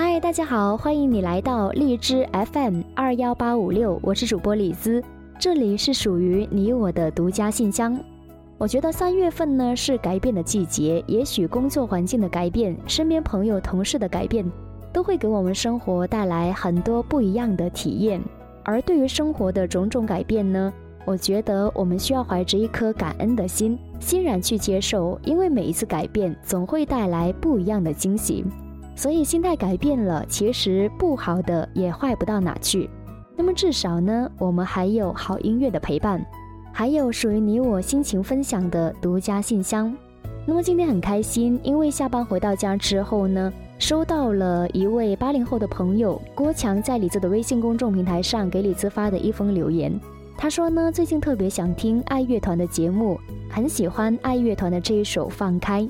嗨，大家好，欢迎你来到荔枝 FM 二幺八五六，我是主播李兹，这里是属于你我的独家信箱。我觉得三月份呢是改变的季节，也许工作环境的改变，身边朋友同事的改变，都会给我们生活带来很多不一样的体验。而对于生活的种种改变呢，我觉得我们需要怀着一颗感恩的心，欣然去接受，因为每一次改变总会带来不一样的惊喜。所以心态改变了，其实不好的也坏不到哪去。那么至少呢，我们还有好音乐的陪伴，还有属于你我心情分享的独家信箱。那么今天很开心，因为下班回到家之后呢，收到了一位八零后的朋友郭强在李子的微信公众平台上给李子发的一封留言。他说呢，最近特别想听爱乐团的节目，很喜欢爱乐团的这一首《放开》。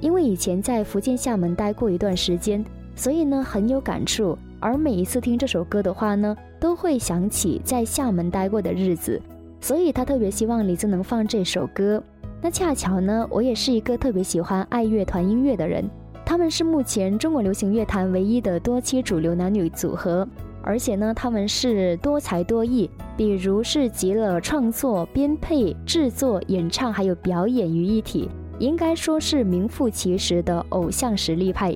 因为以前在福建厦门待过一段时间，所以呢很有感触。而每一次听这首歌的话呢，都会想起在厦门待过的日子，所以他特别希望李子能放这首歌。那恰巧呢，我也是一个特别喜欢爱乐团音乐的人，他们是目前中国流行乐坛唯一的多期主流男女组合，而且呢他们是多才多艺，比如是集了创作、编配、制作、演唱还有表演于一体。应该说是名副其实的偶像实力派，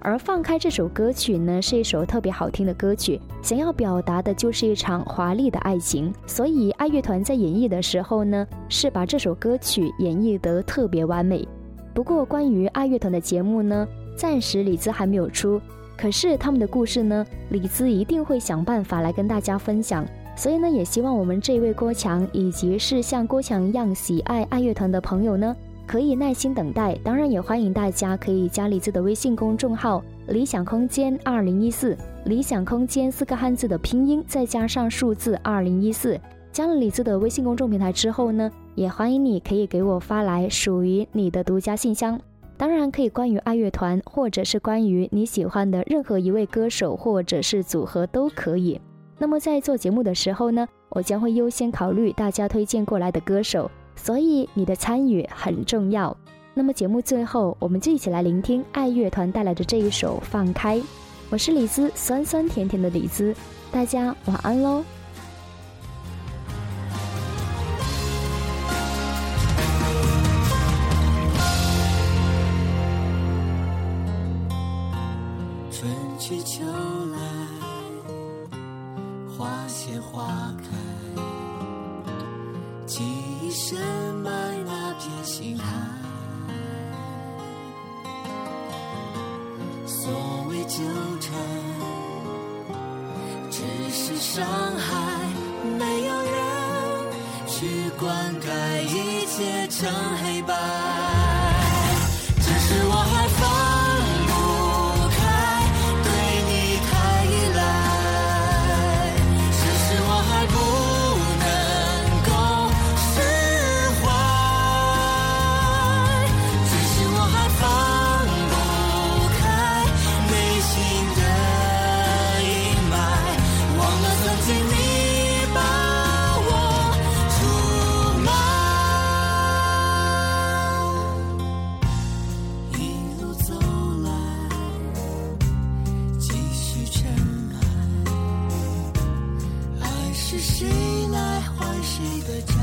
而《放开》这首歌曲呢，是一首特别好听的歌曲，想要表达的就是一场华丽的爱情。所以爱乐团在演绎的时候呢，是把这首歌曲演绎得特别完美。不过关于爱乐团的节目呢，暂时李子还没有出，可是他们的故事呢，李子一定会想办法来跟大家分享。所以呢，也希望我们这位郭强，以及是像郭强一样喜爱爱乐团的朋友呢。可以耐心等待，当然也欢迎大家可以加李子的微信公众号“理想空间二零一四”，理想空间四个汉字的拼音再加上数字二零一四。加了李子的微信公众平台之后呢，也欢迎你可以给我发来属于你的独家信箱，当然可以关于爱乐团或者是关于你喜欢的任何一位歌手或者是组合都可以。那么在做节目的时候呢，我将会优先考虑大家推荐过来的歌手。所以你的参与很重要。那么节目最后，我们就一起来聆听爱乐团带来的这一首《放开》。我是李子，酸酸甜甜的李子，大家晚安喽。春去秋来，花谢花开。深埋那片心海，所谓纠缠，只是伤害。没有人去灌溉，一切成黑白。是谁来还谁的债？